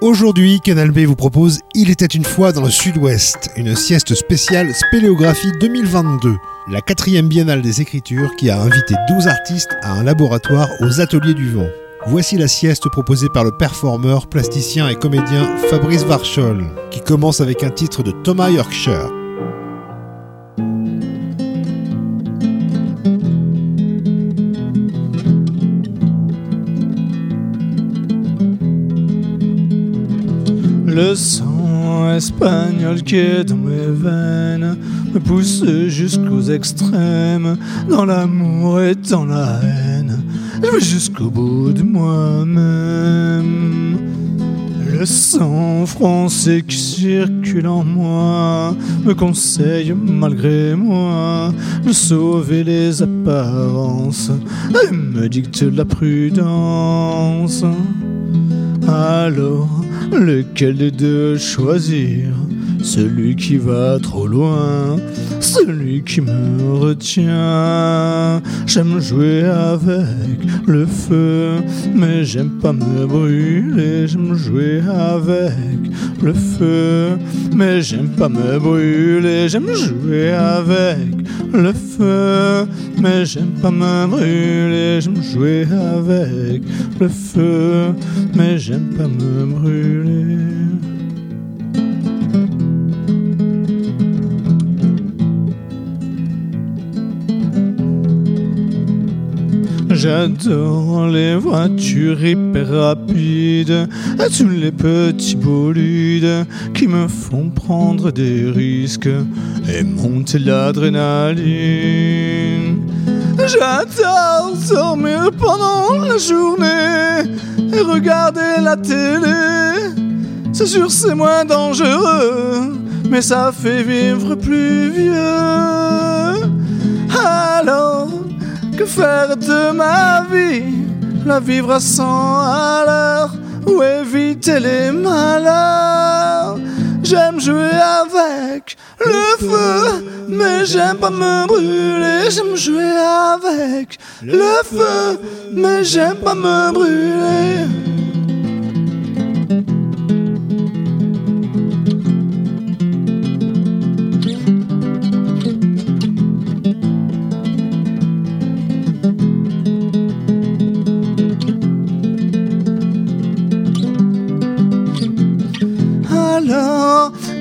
Aujourd'hui, Canal B vous propose Il était une fois dans le Sud-Ouest, une sieste spéciale Spéléographie 2022, la quatrième biennale des écritures qui a invité 12 artistes à un laboratoire aux Ateliers du Vent. Voici la sieste proposée par le performeur, plasticien et comédien Fabrice Varchol, qui commence avec un titre de Thomas Yorkshire. Le sang espagnol qui est dans mes veines me pousse jusqu'aux extrêmes, dans l'amour et dans la haine. Jusqu'au bout de moi-même. Le sang français qui circule en moi me conseille malgré moi de sauver les apparences et me dicte la prudence. Alors, lequel des deux choisir? Celui qui va trop loin, celui qui me retient. J'aime jouer avec le feu, mais j'aime pas me brûler. J'aime jouer avec le feu, mais j'aime pas me brûler. J'aime jouer avec le feu, mais j'aime pas me brûler. J'aime jouer avec le feu, mais j'aime pas me brûler. J'adore les voitures hyper rapides tous les petits bolides qui me font prendre des risques et monter l'adrénaline? J'adore dormir pendant la journée et regarder la télé. C'est sûr, c'est moins dangereux, mais ça fait vivre plus vieux. Alors, que faire de ma vie? La vivre à 100 à l'heure ou éviter les malheurs J'aime jouer avec le feu, mais j'aime pas me brûler. J'aime jouer avec le feu, mais j'aime pas me brûler.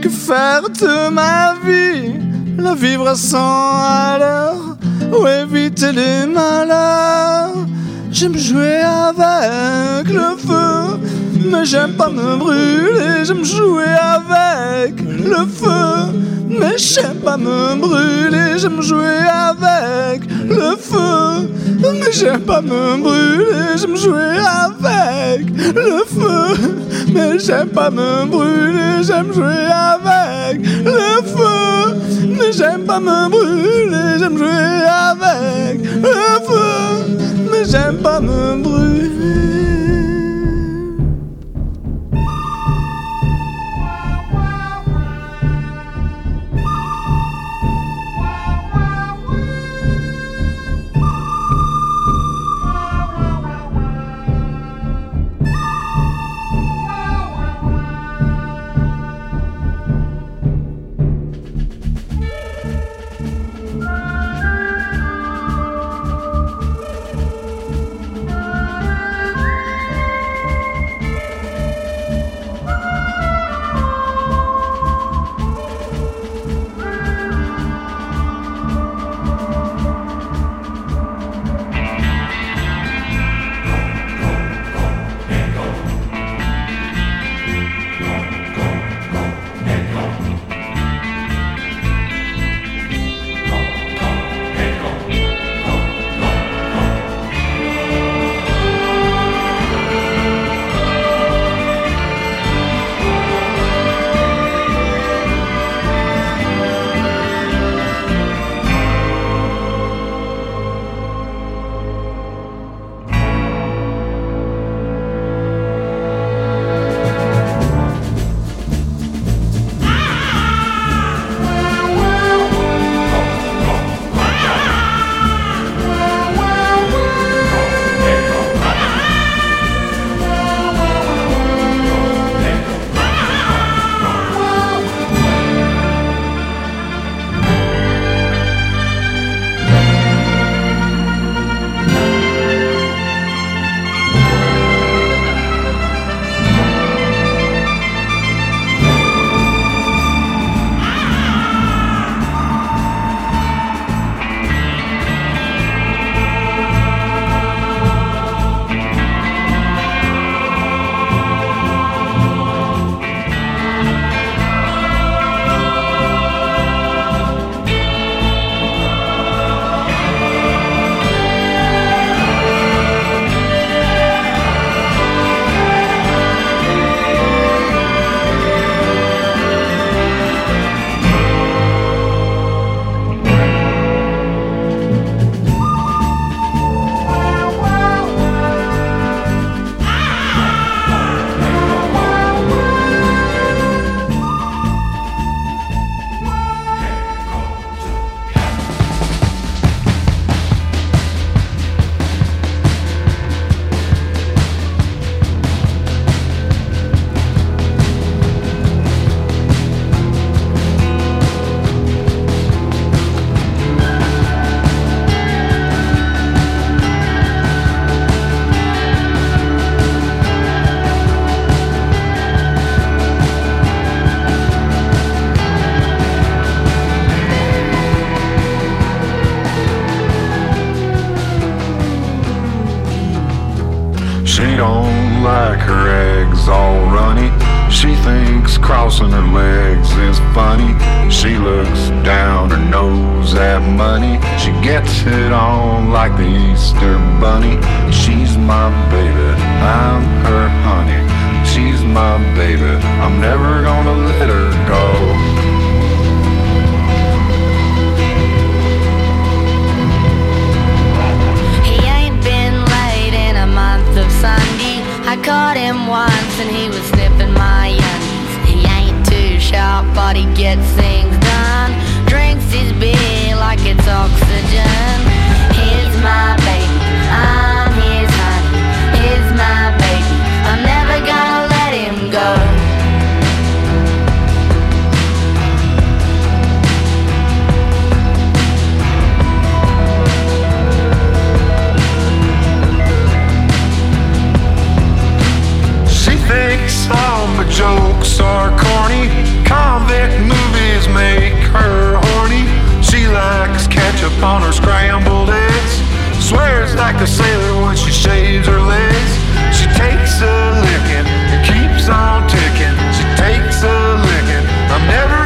Que faire de ma vie? La vivre à 100 à l'heure ou éviter les malheurs J'aime jouer avec le feu, mais j'aime pas me brûler. J'aime jouer avec le feu, mais j'aime pas me brûler. J'aime jouer avec le feu, mais j'aime pas me brûler. J'aime jouer avec le feu, mais j'aime pas me brûler. J'aime jouer avec le feu, mais j'aime pas me brûler. J'aime jouer avec le feu, mais j'aime pas my baby, I'm her honey. She's my baby, I'm never gonna let her go. He ain't been late in a month of Sunday. I caught him once and he was sniffing my undies. He ain't too sharp, but he gets things done. Drinks his beer like it's oxygen. He's my baby. I'm jokes are corny. Convict movies make her horny. She likes ketchup on her scrambled eggs swears like a sailor when she shaves her legs. She takes a licking and keeps on ticking. She takes a licking. I'm never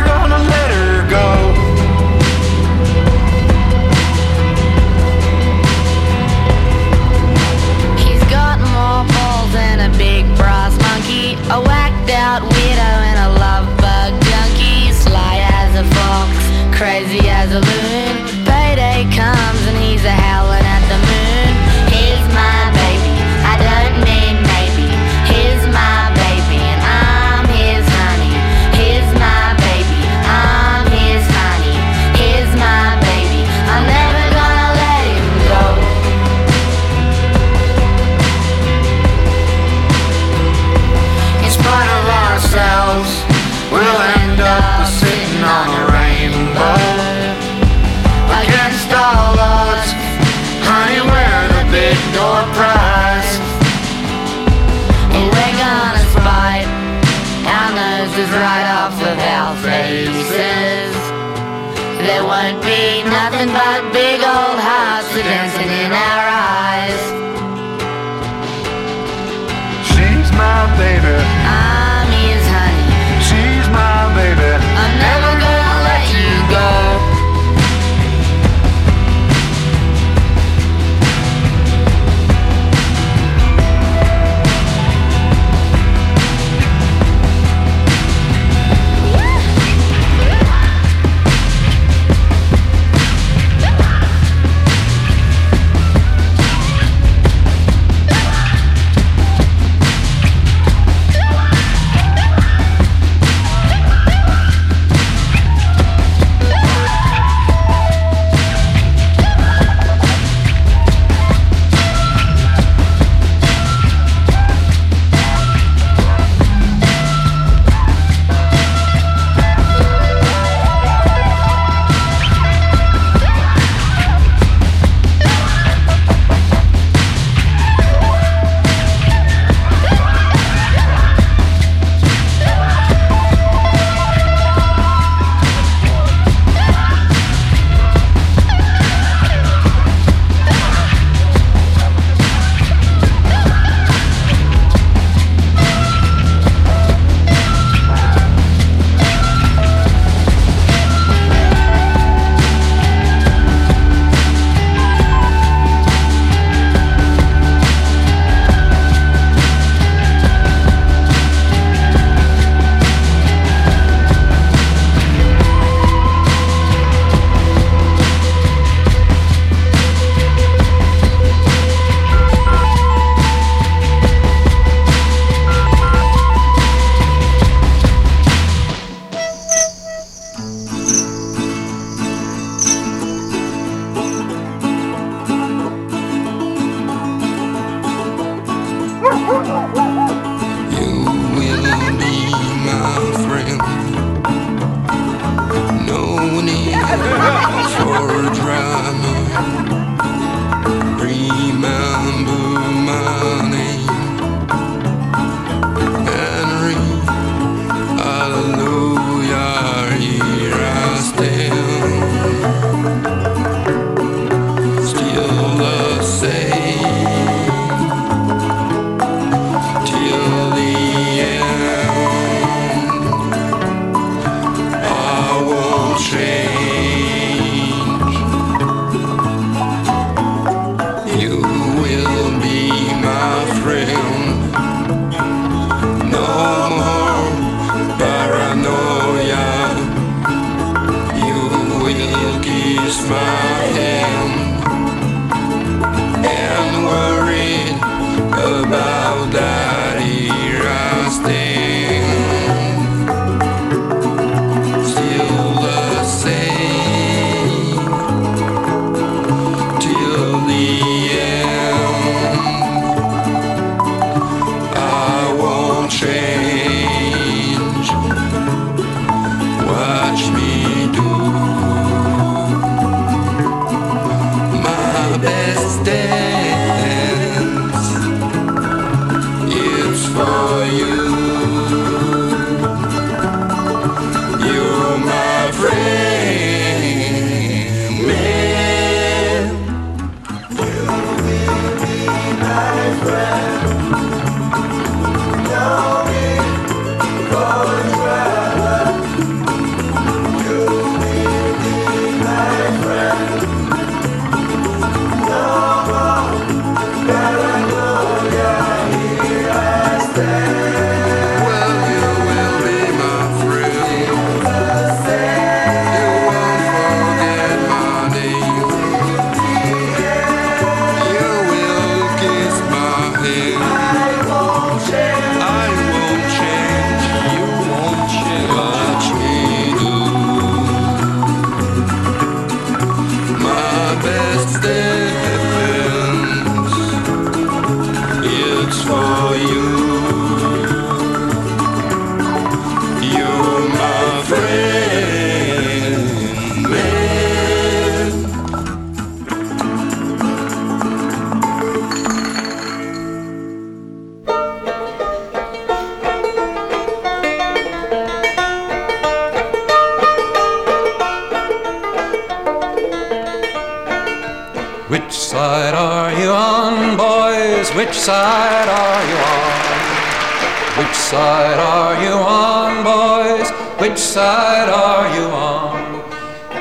side are you on? Which side are you on, boys? Which side are you on?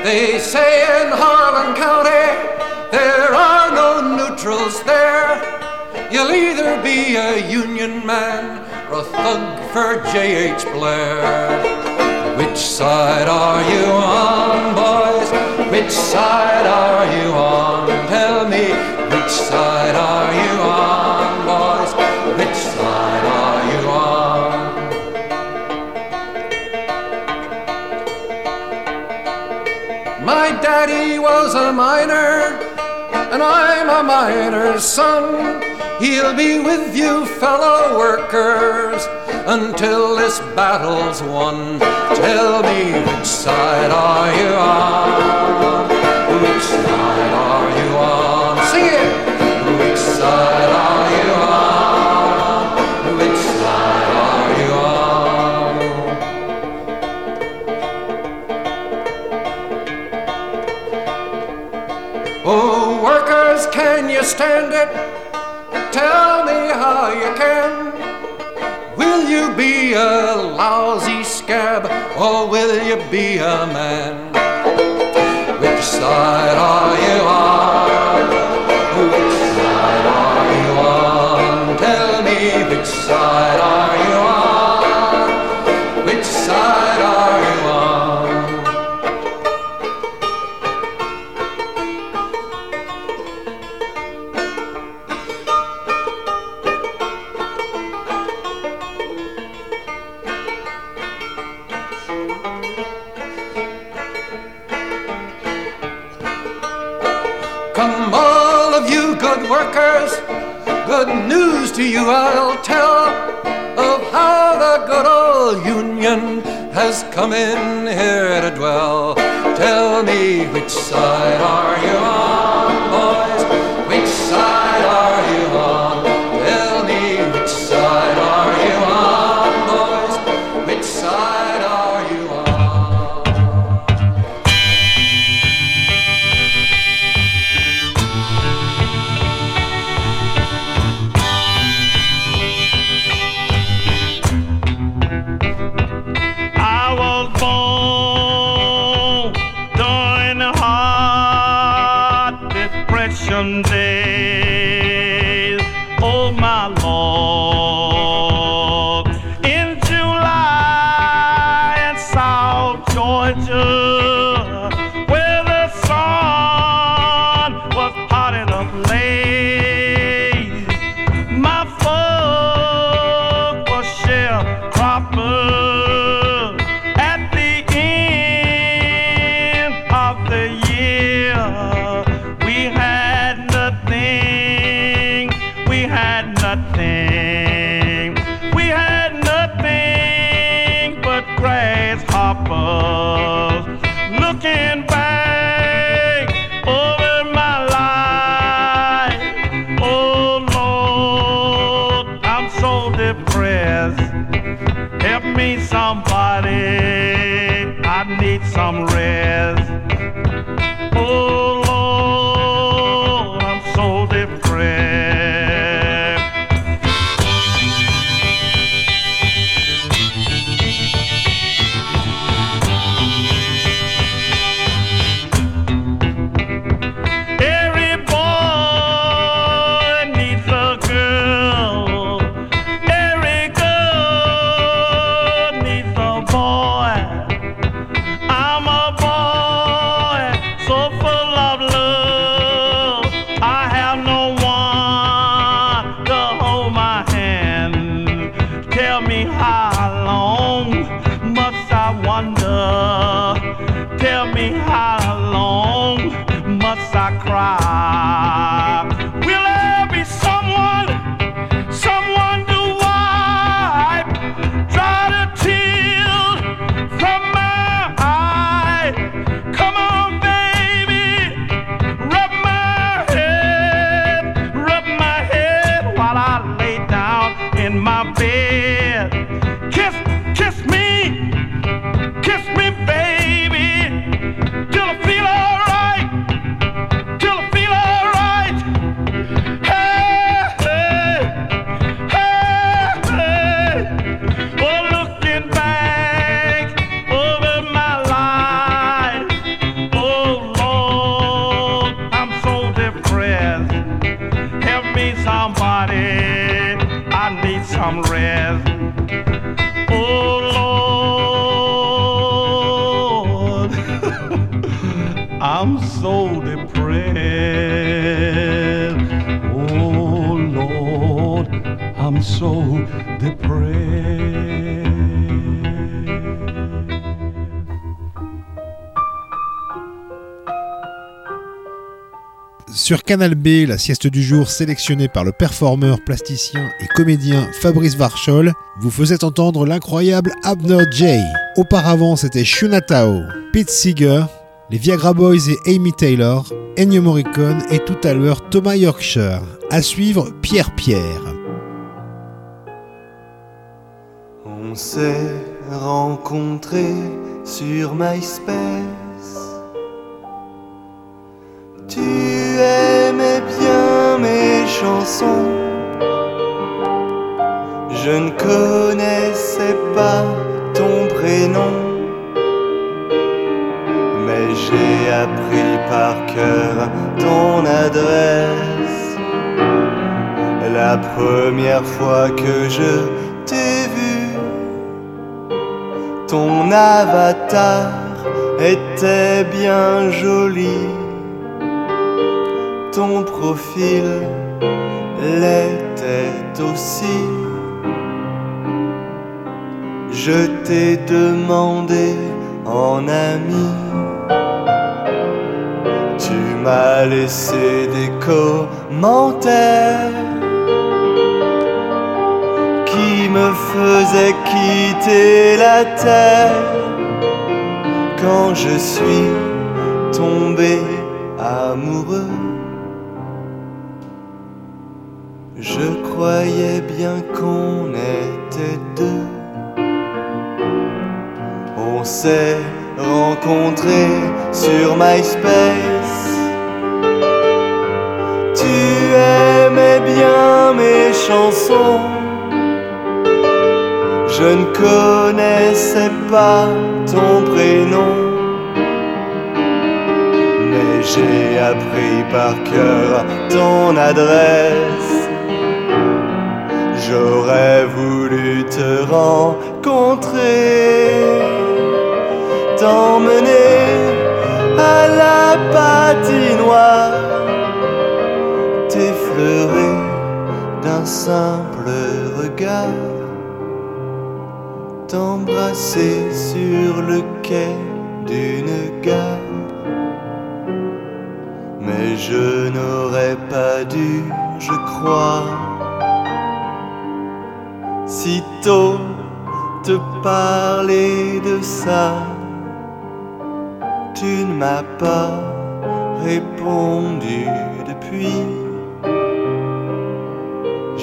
They say in Harlan County there are no neutrals there. You'll either be a Union man or a thug for J.H. Blair. Which side are you on, boys? Which side are you on? A miner, and I'm a miner's son. He'll be with you, fellow workers, until this battle's won. Tell me, which side are you on? Which side are you on? Sing it! Which side are can you stand it? Tell me how you can. Will you be a lousy scab or will you be a man? Which side are you on? Nothing. Sur Canal B, la sieste du jour sélectionnée par le performeur, plasticien et comédien Fabrice Varchol vous faisait entendre l'incroyable Abner Jay. Auparavant, c'était Shunatao, Pete Seeger, les Viagra Boys et Amy Taylor, Ennio Morricone et tout à l'heure Thomas Yorkshire. À suivre, Pierre Pierre. On s'est rencontrés sur MySpace. Tu aimais bien mes chansons. Je ne connaissais pas ton prénom. Mais j'ai appris par cœur ton adresse. La première fois que je t'ai vu, ton avatar était bien joli. Ton profil l'était aussi. Je t'ai demandé en ami. Tu m'as laissé des commentaires qui me faisaient quitter la terre quand je suis tombé amoureux. Croyais bien qu'on était deux. On s'est rencontrés sur MySpace. Tu aimais bien mes chansons. Je ne connaissais pas ton prénom. Mais j'ai appris par cœur ton adresse. J'aurais voulu te rencontrer, t'emmener à la patinoire, t'effleurer d'un simple regard, t'embrasser sur le quai d'une gare. Mais je n'aurais pas dû, je crois sitôt te parler de ça. Tu ne m'as pas répondu depuis.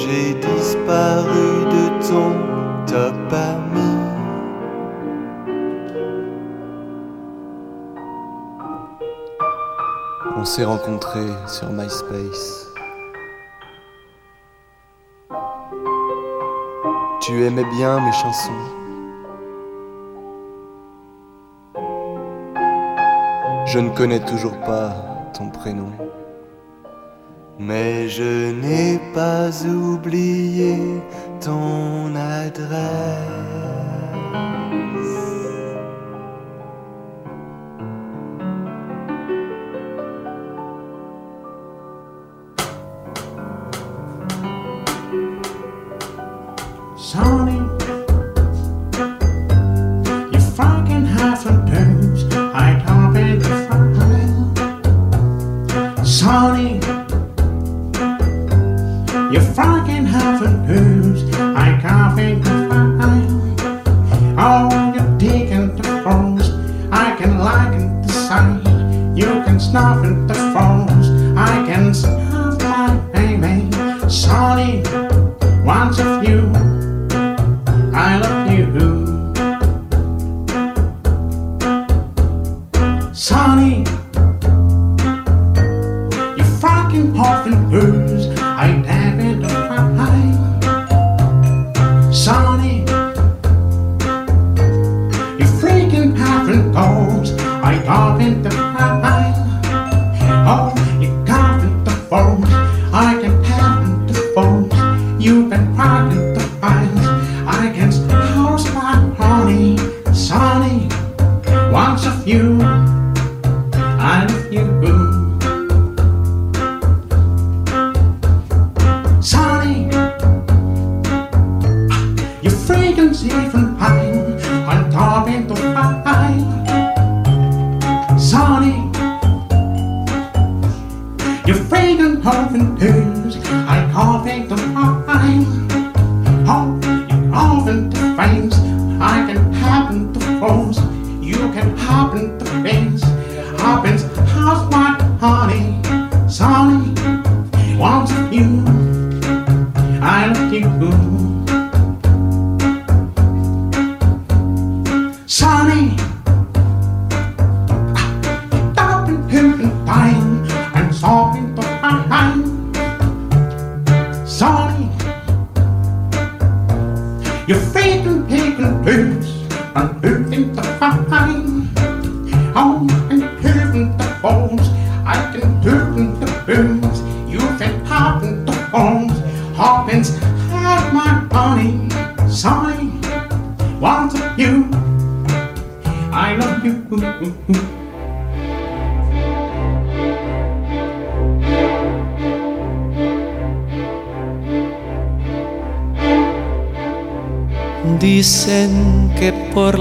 J'ai disparu de ton top ami. On s'est rencontrés sur MySpace. Tu aimais bien mes chansons. Je ne connais toujours pas ton prénom. Mais je n'ai pas oublié ton adresse.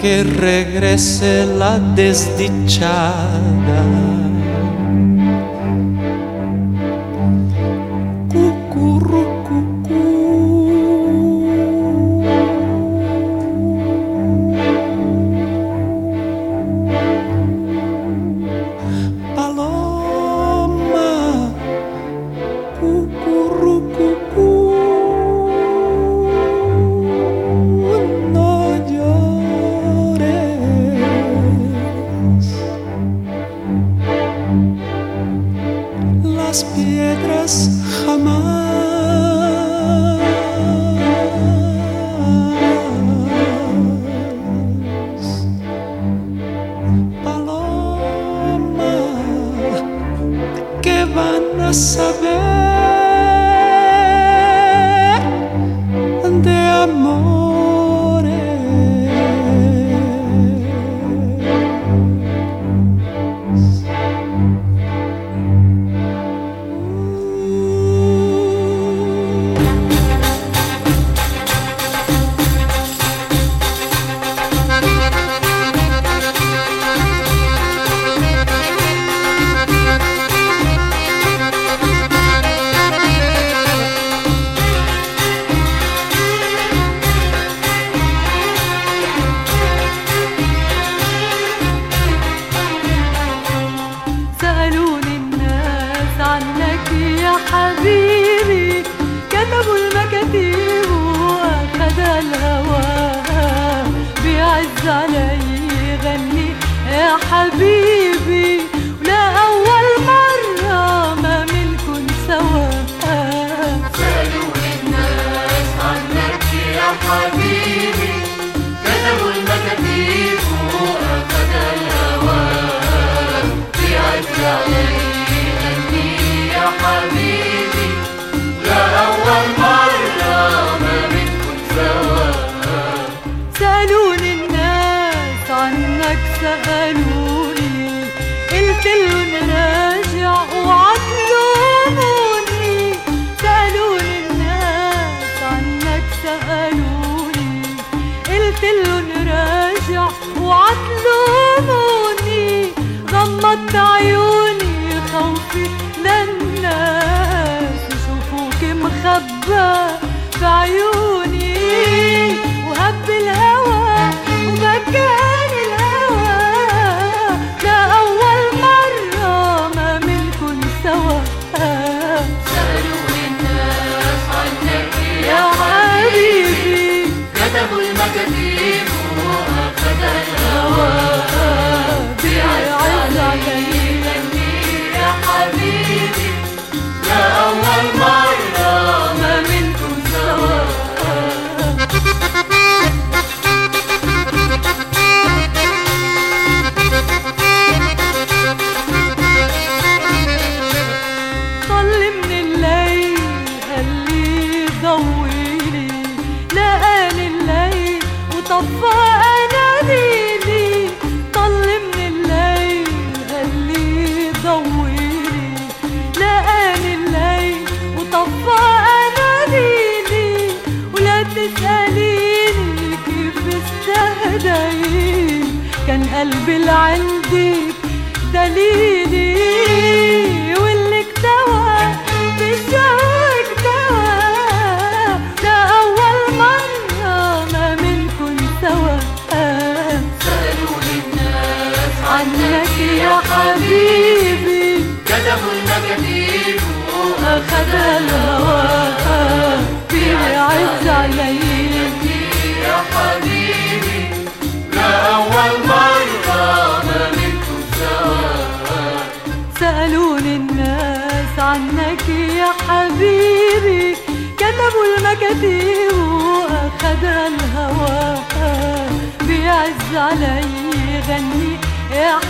que regrese la desdichada.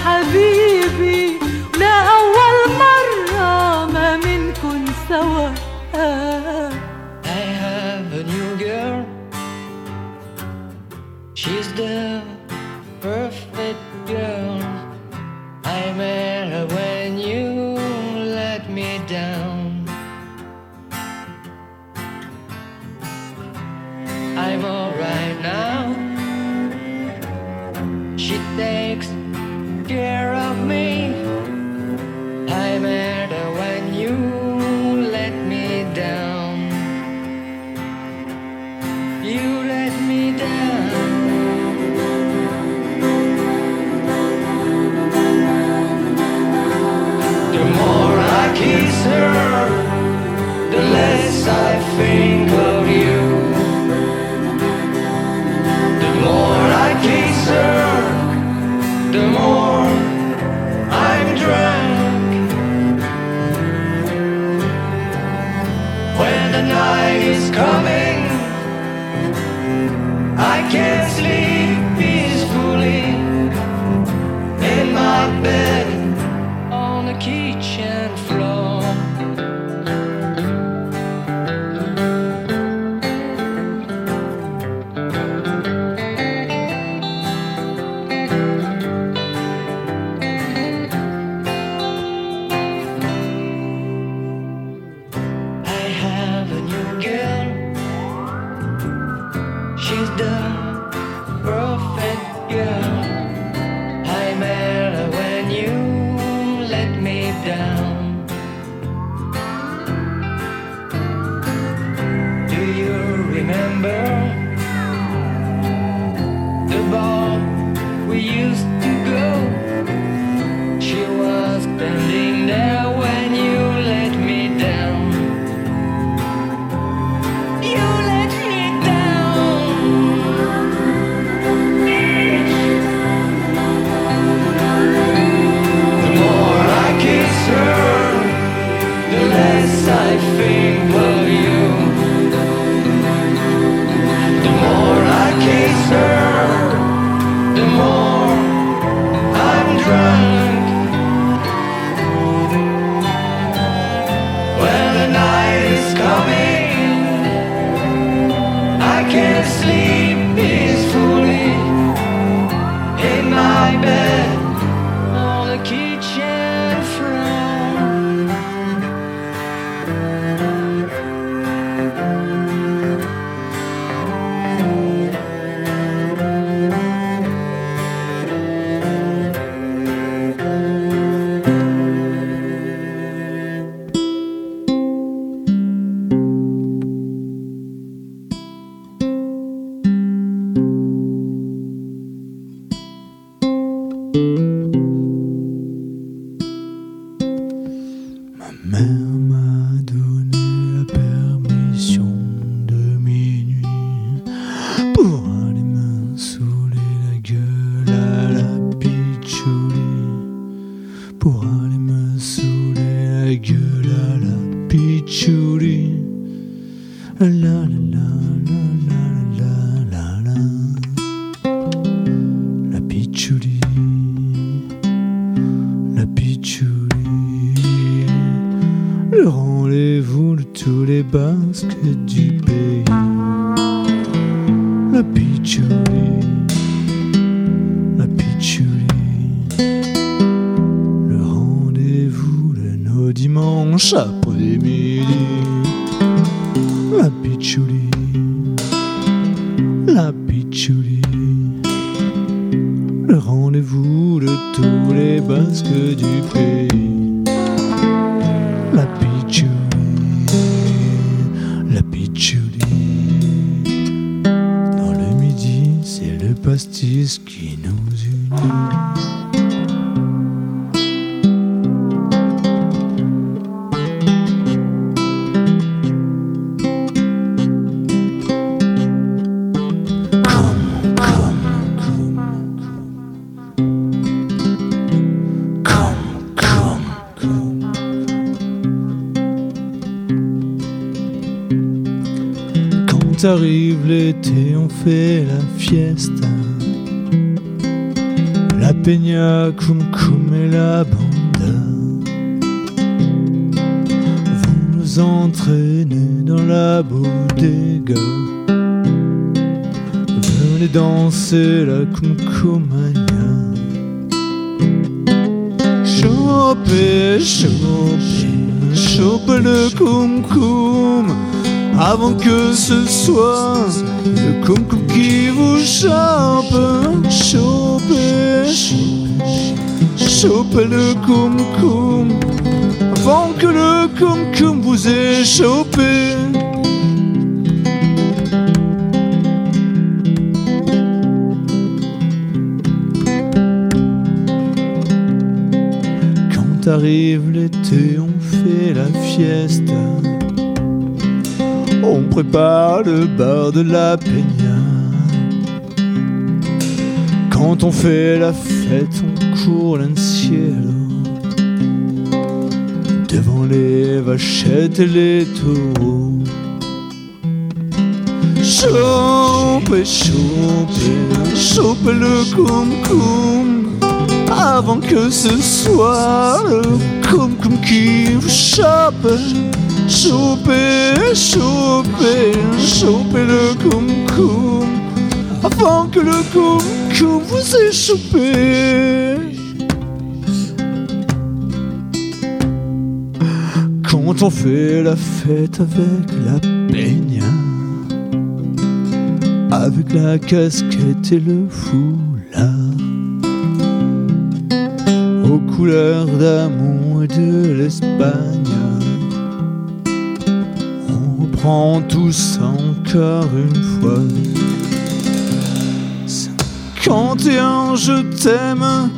حبيبي لا أول مرة ما منكن سوا I have a new girl She's the perfect girl I met Le rendez-vous de tous les basques du kumkumania. Choper, choper, choper le kumkum avant que ce soit le kumkum qui vous chope. Choper, choper le kumkum avant que le kumkum vous ait chopé. Arrive l'été, on fait la fiesta. On prépare le bar de la peña. Quand on fait la fête, on court cielo devant les vachettes et les taureaux. Choper, choper, choper le cum cum avant que ce soit le cum cum qui vous chope. Choper, choper, choper le cum avant que le cum vous ait chopé. Quand on fait la fête avec la peña, avec la casquette et le foulard, aux couleurs d'amour et de l'Espagne, on reprend tout ça encore une fois. 51 je t'aime,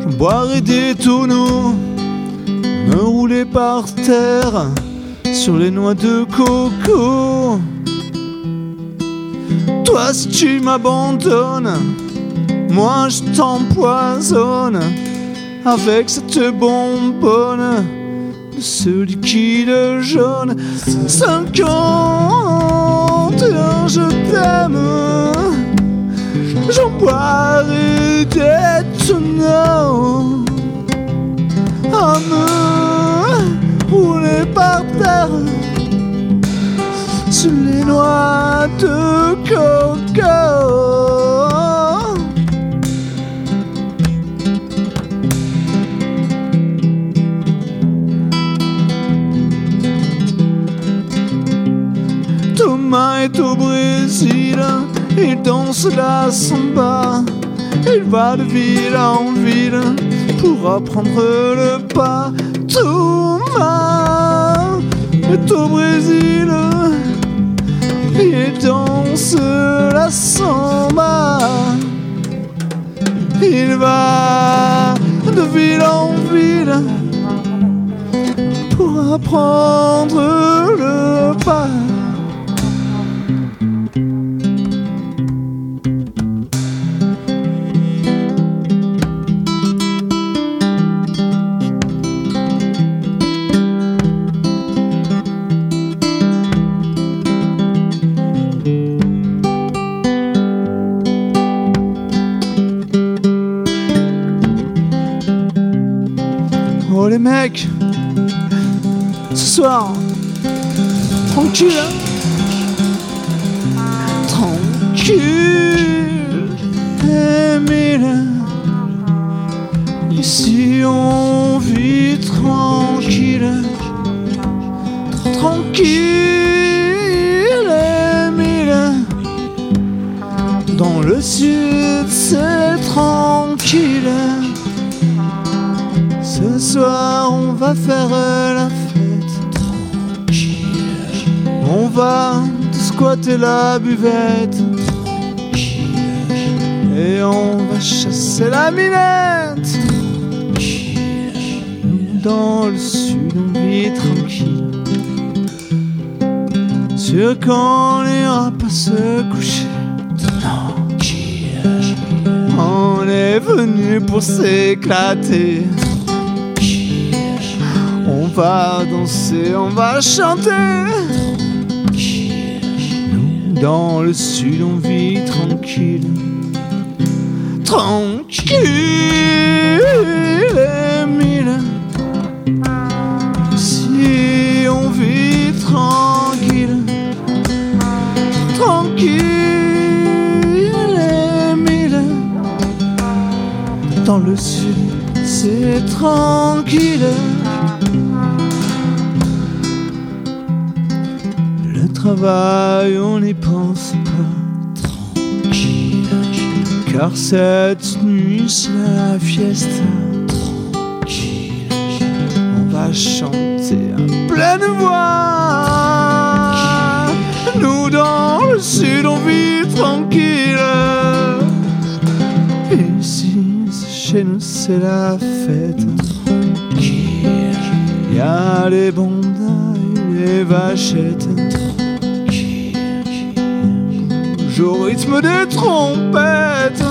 je boirai des tonneaux me rouler par terre sur les noix de coco. Toi, si tu m'abandonnes, moi je t'empoisonne avec cette bonbonne de ce liquide jaune. 51, je t'aime, j'en boirai des tonneaux à me rouler par terre sur les noix de coco. Est au Brésil, il danse la samba, il va de ville en ville pour apprendre le pas. Thomas est au Brésil, il danse la samba. Il va de ville en ville pour à prendre le pas. Mecs, ce soir, tranquille, hein. tranquille, Émile. Ici on vit tranquille, tranquille, Émile. Dans le sud c'est tranquille. Soir on va faire la fête tranquille. On va squatter la buvette tranquille. Et on va chasser la minette Nous, Dans le sud on vit tranquille Sûr qu'on n'ira pas se coucher tranquille. On est venu pour s'éclater va danser, on va chanter. Dans le sud, on vit tranquille. Tranquille, Émile. Si on vit tranquille. Tranquille, Émile. Dans le sud, c'est tranquille. Travail, on n'y pense pas. Tranquille. Car cette nuit, c'est la fiesta. Tranquille. On va chanter à pleine voix. Nous, dans le sud, on vit tranquille. Ici, chez nous, c'est la fête. Tranquille. Y a les bondas et les vachettes. Au rythme des trompettes.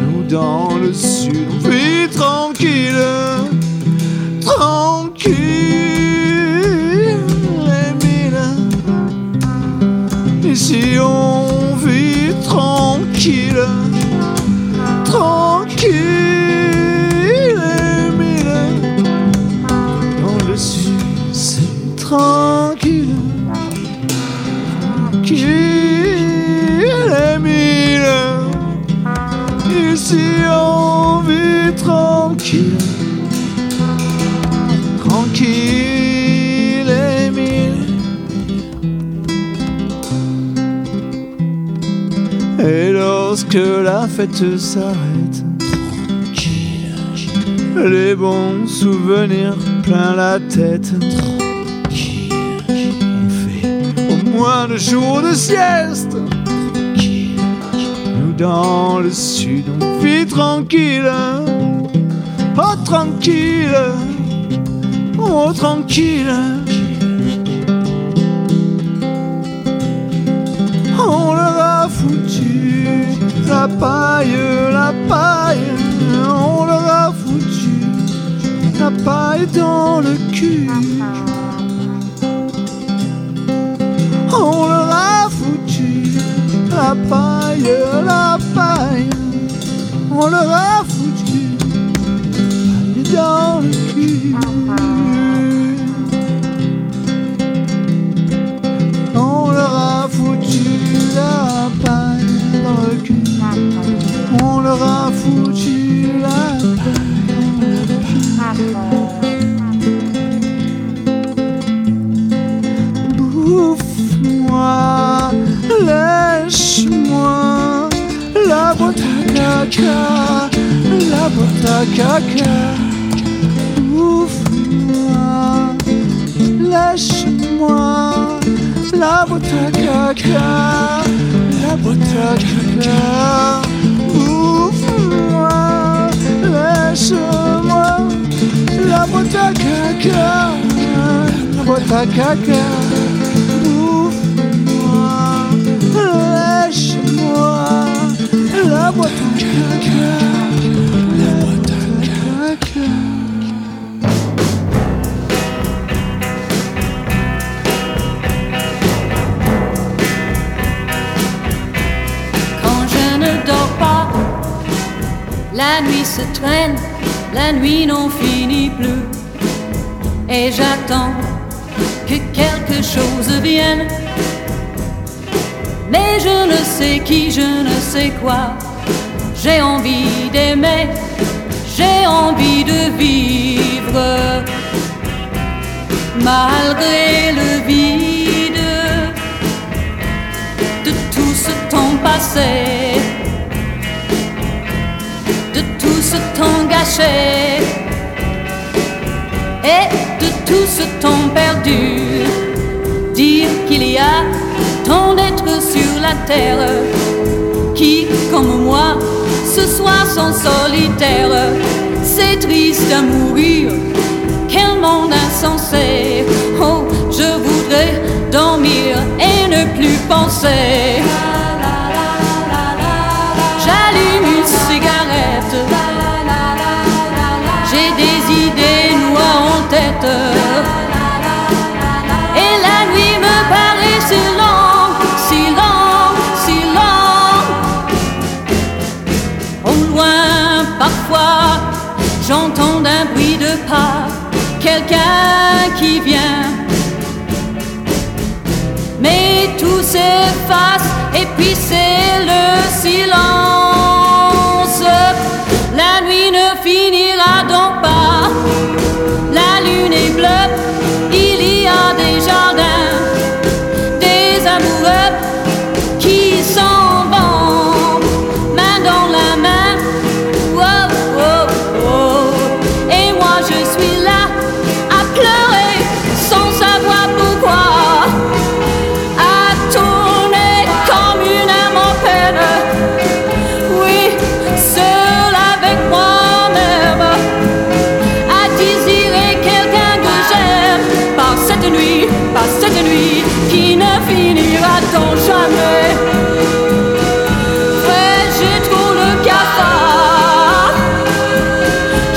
Nous dans le sud, on vit tranquille, tranquille, Émile. Ici on vit tranquille, tranquille, Émile. Dans le sud, c'est tranquille. Lorsque la fête s'arrête, les bons souvenirs plein la tête. On fait au moins deux jours de sieste. Nous dans le sud, on vit tranquille. Oh tranquille, oh tranquille. La paille, la paille. On leur a foutu la paille dans le cul. On leur a foutu la paille, la paille. On leur a foutu et de tout ce temps perdu. Dire qu'il y a tant d'êtres sur la terre qui, comme moi, ce soir sont solitaires. C'est triste à mourir, quel monde insensé. Oh, je voudrais dormir et ne plus penser. qui vient.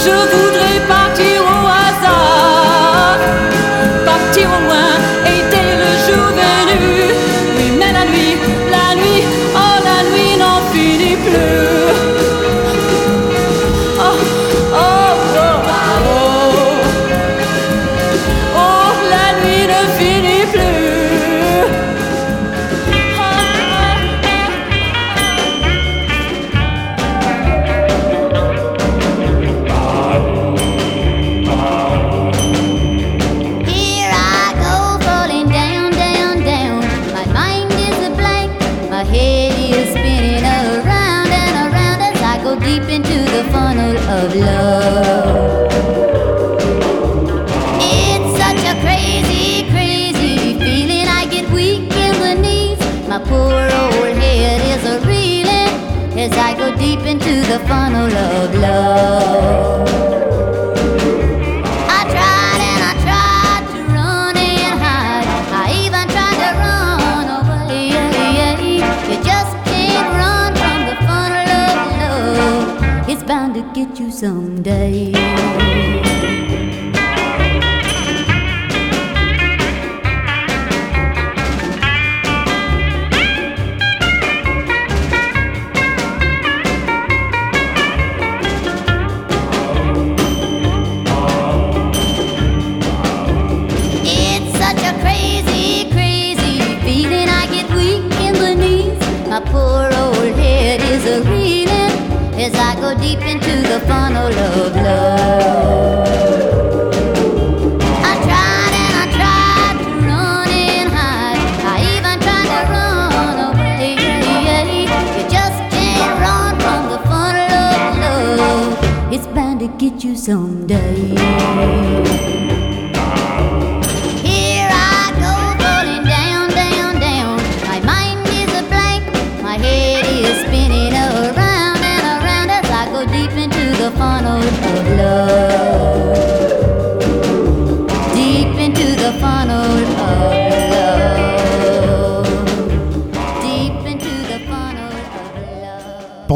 这不。someday. someday.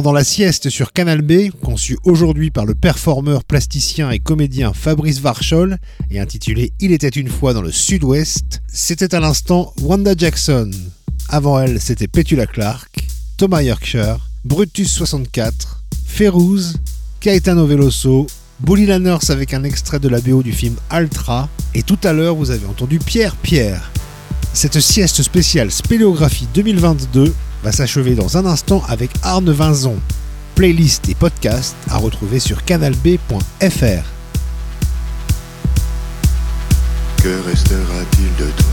Pendant la sieste sur Canal B, conçu aujourd'hui par le performeur, plasticien et comédien Fabrice Varchol et intitulé Il était une fois dans le sud-ouest, c'était à l'instant Wanda Jackson. Avant elle, c'était Petula Clark, Thomas Yorkshire, Brutus 64, Ferouz, Caetano Veloso, Bully Lanners avec un extrait de la BO du film Altra, et tout à l'heure vous avez entendu Pierre Pierre. Cette sieste spéciale Spéléographie 2022 va s'achever dans un instant avec Arne Vinzon. Playlist et podcast à retrouver sur canalb.fr. Que restera-t-il de toi?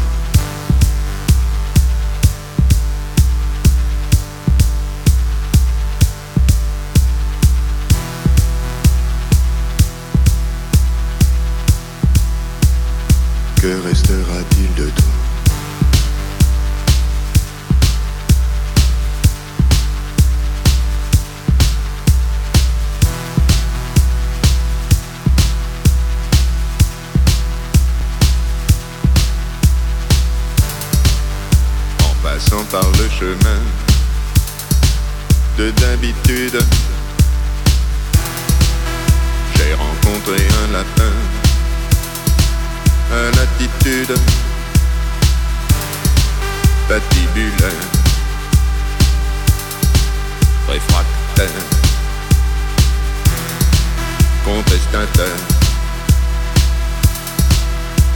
Que restera-t-il de toi? Par le chemin de d'habitude, j'ai rencontré un lapin à l'attitude patibulaire, réfractaire, contestataire,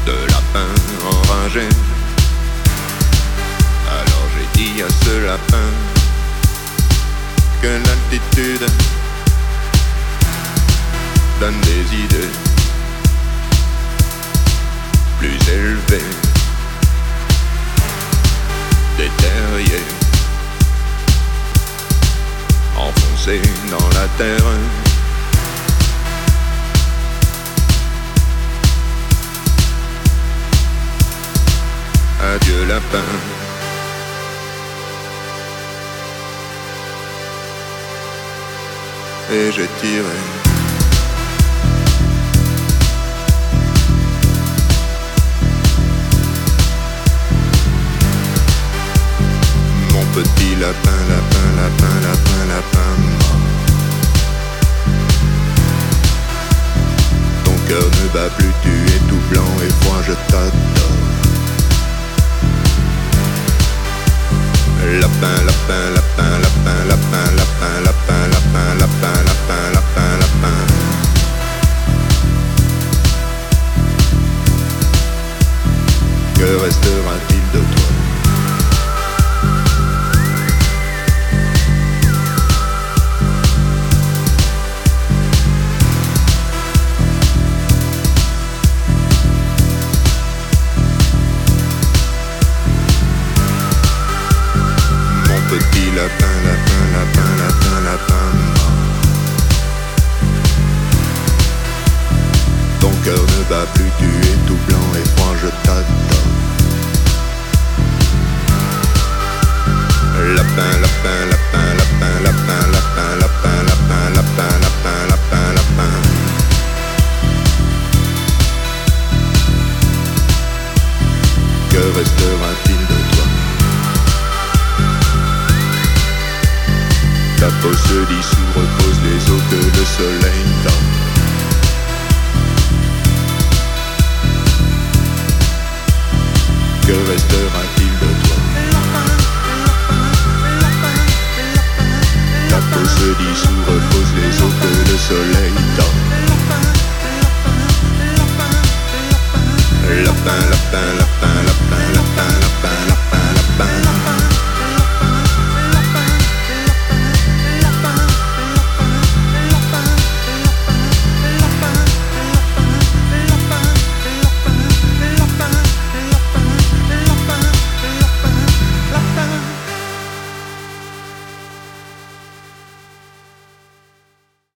de lapin enragé. À ce lapin que l'altitude donne des idées plus élevées, des terriers enfoncés dans la terre. Adieu lapin. Et j'ai tiré Mon petit lapin, lapin, lapin, lapin, lapin mort. Ton cœur ne bat plus, tu es tout blanc et froid, je t'adore. Lapin, lapin, lapin, lapin, lapin, lapin, lapin, lapin, lapin, lapin, lapin,